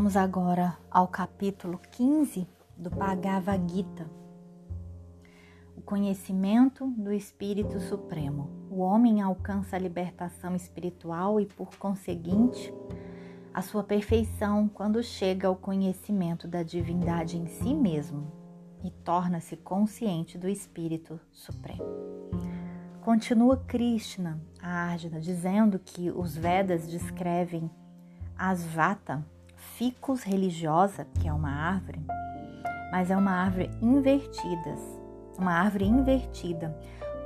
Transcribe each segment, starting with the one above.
Vamos agora ao capítulo 15 do Bhagavad Gita. O conhecimento do Espírito Supremo. O homem alcança a libertação espiritual e, por conseguinte, a sua perfeição quando chega ao conhecimento da divindade em si mesmo e torna-se consciente do Espírito Supremo. Continua Krishna, a Arjuna, dizendo que os Vedas descrevem as Vata, ficus religiosa, que é uma árvore, mas é uma árvore invertida, uma árvore invertida,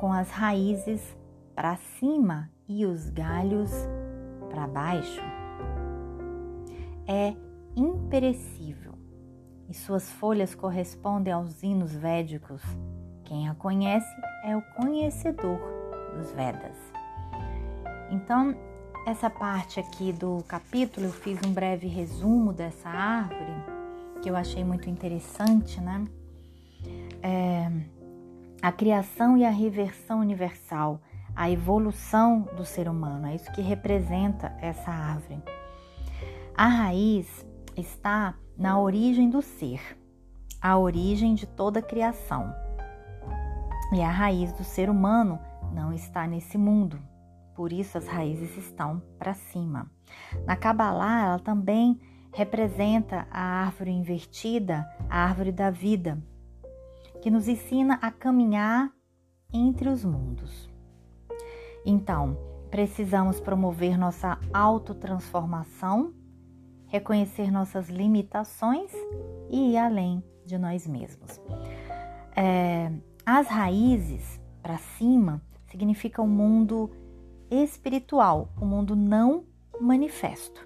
com as raízes para cima e os galhos para baixo. É imperecível e suas folhas correspondem aos hinos védicos. Quem a conhece é o conhecedor dos Vedas. Então, essa parte aqui do capítulo, eu fiz um breve resumo dessa árvore, que eu achei muito interessante, né? É, a criação e a reversão universal, a evolução do ser humano, é isso que representa essa árvore. A raiz está na origem do ser, a origem de toda a criação. E a raiz do ser humano não está nesse mundo, por isso as raízes estão para cima. Na Kabbalah, ela também representa a árvore invertida, a árvore da vida, que nos ensina a caminhar entre os mundos. Então, precisamos promover nossa autotransformação, reconhecer nossas limitações e ir além de nós mesmos. É, as raízes para cima significa um mundo espiritual, o mundo não manifesto.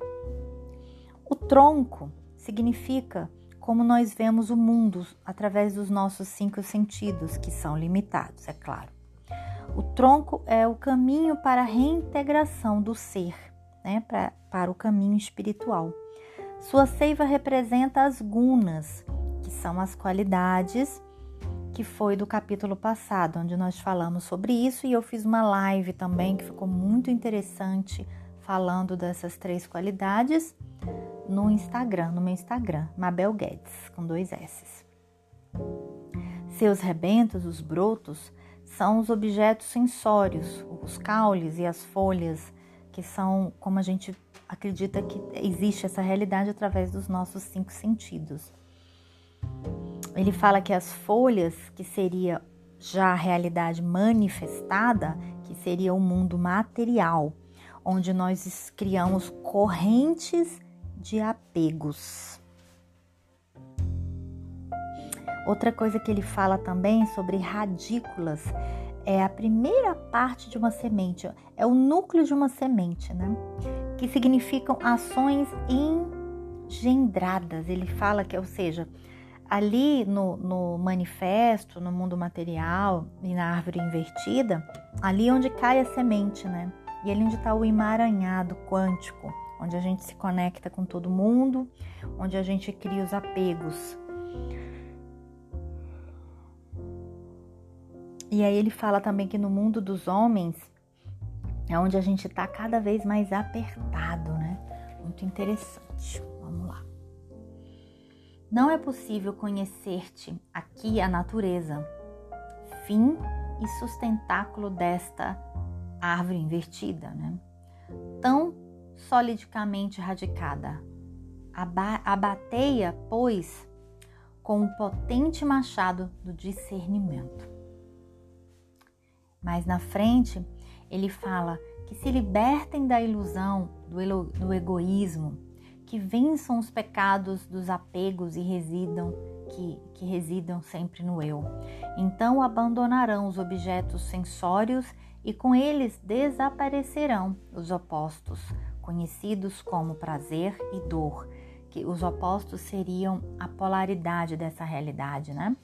O tronco significa como nós vemos o mundo através dos nossos cinco sentidos, que são limitados, é claro. O tronco é o caminho para a reintegração do ser, né, para, para o caminho espiritual. Sua seiva representa as gunas, que são as qualidades que foi do capítulo passado, onde nós falamos sobre isso e eu fiz uma live também que ficou muito interessante falando dessas três qualidades no Instagram, no meu Instagram, Mabel Guedes, com dois S. Seus rebentos, os brotos, são os objetos sensórios, os caules e as folhas, que são como a gente acredita que existe essa realidade através dos nossos cinco sentidos ele fala que as folhas, que seria já a realidade manifestada, que seria o mundo material, onde nós criamos correntes de apegos. Outra coisa que ele fala também sobre radículas é a primeira parte de uma semente, é o núcleo de uma semente, né? Que significam ações engendradas. Ele fala que, ou seja, ali no, no, manifesto, no mundo material e na árvore invertida, ali onde cai a semente, né? E ali onde está o emaranhado quântico, onde a gente se conecta com todo mundo, onde a gente cria os apegos. E aí ele fala também que no mundo dos homens é onde a gente está cada vez mais apertado, né? Muito interessante. Vamos lá. Não é possível conhecer-te aqui a natureza, fim e sustentáculo desta árvore invertida, né? Tão solidicamente radicada. Abateia, pois, com o potente machado do discernimento. Mas na frente, ele fala que se libertem da ilusão, do egoísmo, que vençam os pecados dos apegos e residam que, que residam sempre no eu. Então abandonarão os objetos sensórios e com eles desaparecerão os opostos, conhecidos como prazer e dor, que os opostos seriam a polaridade dessa realidade, né?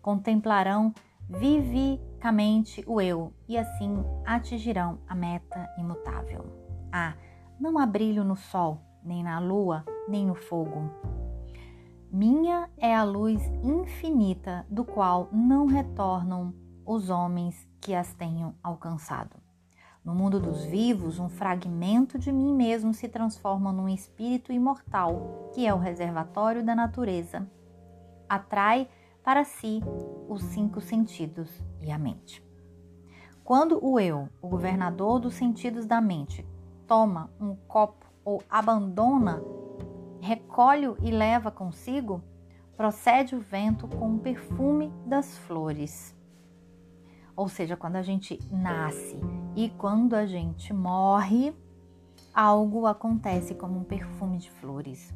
Contemplarão vivicamente o eu e assim atingirão a meta imutável. Ah, não há brilho no sol, nem na lua, nem no fogo. Minha é a luz infinita, do qual não retornam os homens que as tenham alcançado. No mundo dos vivos, um fragmento de mim mesmo se transforma num espírito imortal, que é o reservatório da natureza. Atrai para si os cinco sentidos e a mente. Quando o eu, o governador dos sentidos da mente, toma um copo ou abandona, recolhe e leva consigo, procede o vento com o perfume das flores. Ou seja, quando a gente nasce e quando a gente morre, algo acontece como um perfume de flores.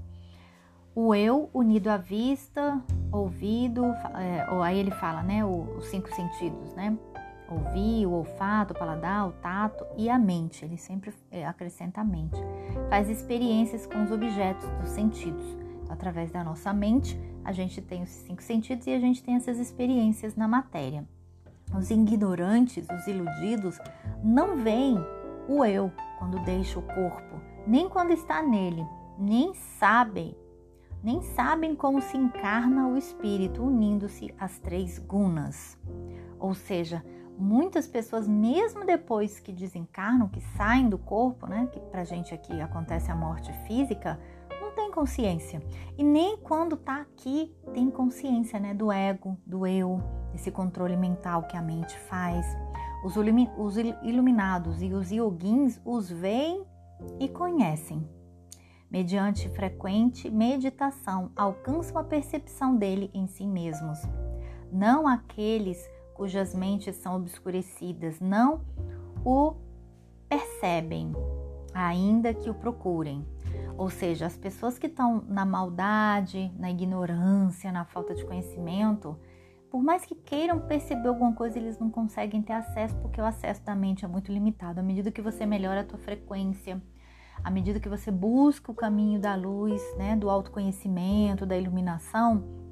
O eu unido à vista, ouvido, é, ou aí ele fala, né, os cinco sentidos, né? Ouvir, o olfato, o paladar, o tato e a mente. Ele sempre é, acrescenta a mente. Faz experiências com os objetos dos sentidos. Então, através da nossa mente, a gente tem os cinco sentidos e a gente tem essas experiências na matéria. Os ignorantes, os iludidos, não veem o eu quando deixa o corpo, nem quando está nele, nem sabem, nem sabem como se encarna o espírito unindo-se às três gunas. Ou seja, muitas pessoas, mesmo depois que desencarnam, que saem do corpo, né, que pra gente aqui acontece a morte física, não tem consciência. E nem quando tá aqui tem consciência, né, do ego, do eu, esse controle mental que a mente faz. Os, os iluminados e os yoguins os veem e conhecem. Mediante frequente meditação, alcançam a percepção dele em si mesmos. Não aqueles cujas mentes são obscurecidas não o percebem, ainda que o procurem. Ou seja, as pessoas que estão na maldade, na ignorância, na falta de conhecimento, por mais que queiram perceber alguma coisa, eles não conseguem ter acesso porque o acesso da mente é muito limitado. À medida que você melhora a tua frequência, à medida que você busca o caminho da luz, né, do autoconhecimento, da iluminação,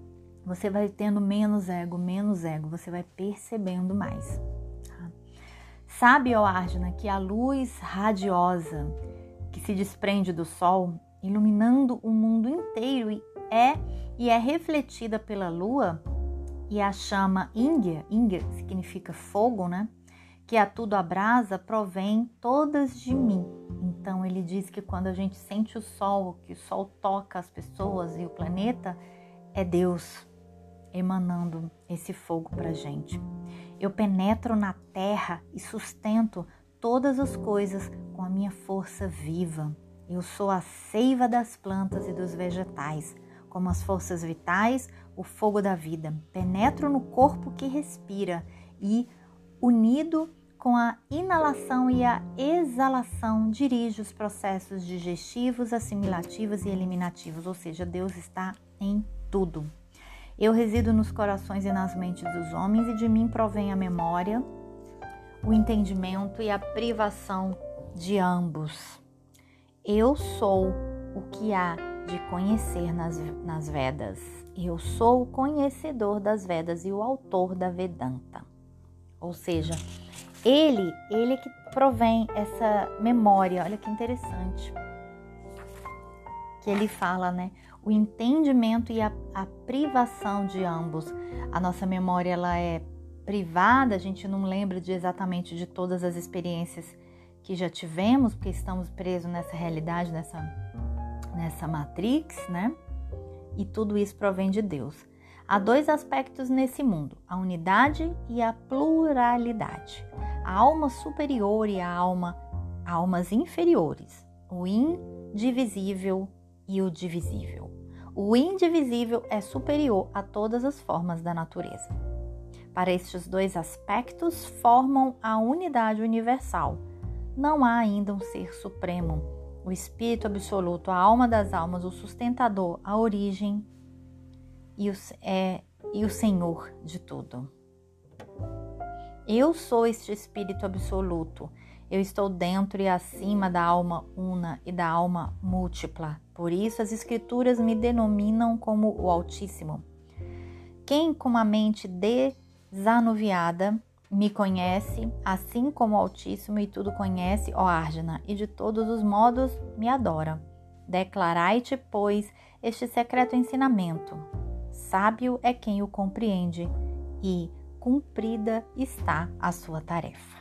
você vai tendo menos ego, menos ego, você vai percebendo mais. Tá? Sabe, ó Arjuna, que a luz radiosa que se desprende do sol, iluminando o mundo inteiro é e é refletida pela lua, e a chama Ingya, Ingya significa fogo, né? Que a tudo abrasa, provém todas de mim. Então ele diz que quando a gente sente o sol, que o sol toca as pessoas e o planeta, é Deus emanando esse fogo para gente. Eu penetro na terra e sustento todas as coisas com a minha força viva. Eu sou a seiva das plantas e dos vegetais, como as forças vitais, o fogo da vida. Penetro no corpo que respira e, unido com a inalação e a exalação, dirige os processos digestivos, assimilativos e eliminativos, ou seja, Deus está em tudo. Eu resido nos corações e nas mentes dos homens, e de mim provém a memória, o entendimento e a privação de ambos. Eu sou o que há de conhecer nas, nas Vedas. Eu sou o conhecedor das Vedas e o autor da Vedanta. Ou seja, ele, ele que provém essa memória. Olha que interessante. Que ele fala, né? O entendimento e a, a, privação de ambos. A nossa memória ela é privada, a gente não lembra de exatamente de todas as experiências que já tivemos, porque estamos presos nessa realidade, nessa, nessa matrix, né? E tudo isso provém de Deus. Há dois aspectos nesse mundo: a unidade e a pluralidade. A alma superior e a alma almas inferiores. O indivisível e o divisível. O indivisível é superior a todas as formas da natureza. Para estes dois aspectos formam a unidade universal. Não há ainda um ser supremo, o espírito absoluto, a alma das almas, o sustentador, a origem e o, é, e o Senhor de tudo. Eu sou este espírito absoluto eu estou dentro e acima da alma una e da alma múltipla. Por isso as Escrituras me denominam como o Altíssimo. Quem com uma mente desanuviada me conhece, assim como o Altíssimo e tudo conhece, ó Arjuna, e de todos os modos me adora. Declarai-te, pois, este secreto ensinamento. Sábio é quem o compreende, e cumprida está a sua tarefa.